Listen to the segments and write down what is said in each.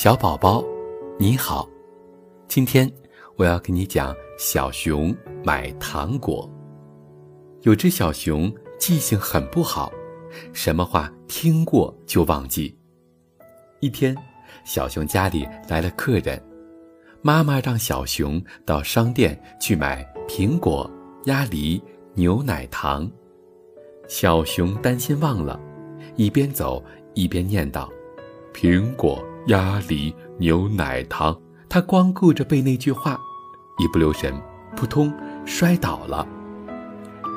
小宝宝，你好，今天我要给你讲小熊买糖果。有只小熊记性很不好，什么话听过就忘记。一天，小熊家里来了客人，妈妈让小熊到商店去买苹果、鸭梨、牛奶糖。小熊担心忘了，一边走一边念叨：“苹果。”鸭梨牛奶糖，他光顾着背那句话，一不留神，扑通摔倒了。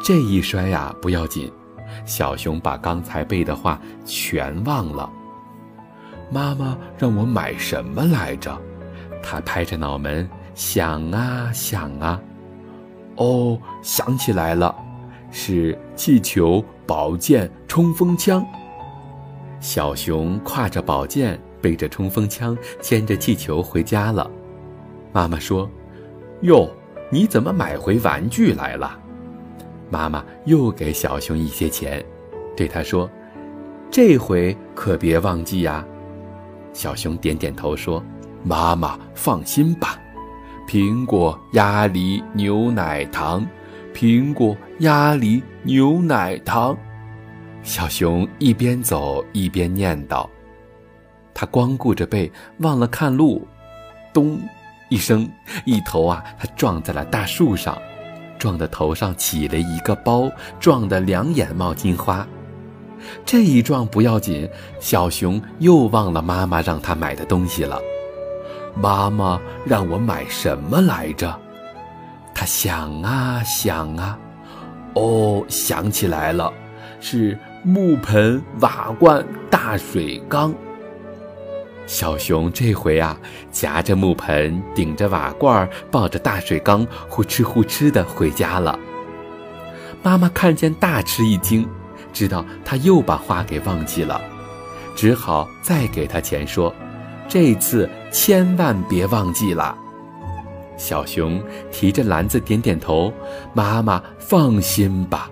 这一摔呀，不要紧，小熊把刚才背的话全忘了。妈妈让我买什么来着？他拍着脑门想啊想啊，哦，想起来了，是气球、宝剑、冲锋枪。小熊挎着宝剑。背着冲锋枪，牵着气球回家了。妈妈说：“哟，你怎么买回玩具来了？”妈妈又给小熊一些钱，对他说：“这回可别忘记呀。”小熊点点头说：“妈妈放心吧，苹果、鸭梨、牛奶糖，苹果、鸭梨、牛奶糖。”小熊一边走一边念叨。他光顾着背，忘了看路，咚，一声，一头啊，他撞在了大树上，撞得头上起了一个包，撞得两眼冒金花。这一撞不要紧，小熊又忘了妈妈让他买的东西了。妈妈让我买什么来着？他想啊想啊，哦，想起来了，是木盆、瓦罐、大水缸。小熊这回啊，夹着木盆，顶着瓦罐，抱着大水缸，呼哧呼哧的回家了。妈妈看见大吃一惊，知道他又把话给忘记了，只好再给他钱，说：“这次千万别忘记了。”小熊提着篮子点点头：“妈妈放心吧。”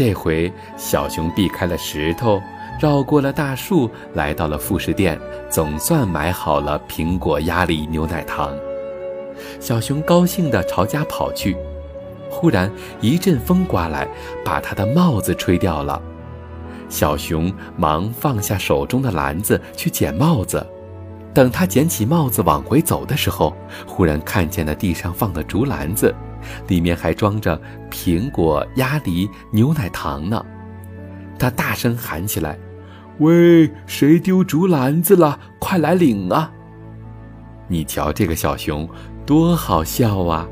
这回小熊避开了石头。绕过了大树，来到了副食店，总算买好了苹果、鸭梨、牛奶糖。小熊高兴地朝家跑去，忽然一阵风刮来，把他的帽子吹掉了。小熊忙放下手中的篮子去捡帽子，等他捡起帽子往回走的时候，忽然看见了地上放的竹篮子，里面还装着苹果、鸭梨、牛奶糖呢。他大声喊起来。喂，谁丢竹篮子了？快来领啊！你瞧这个小熊，多好笑啊！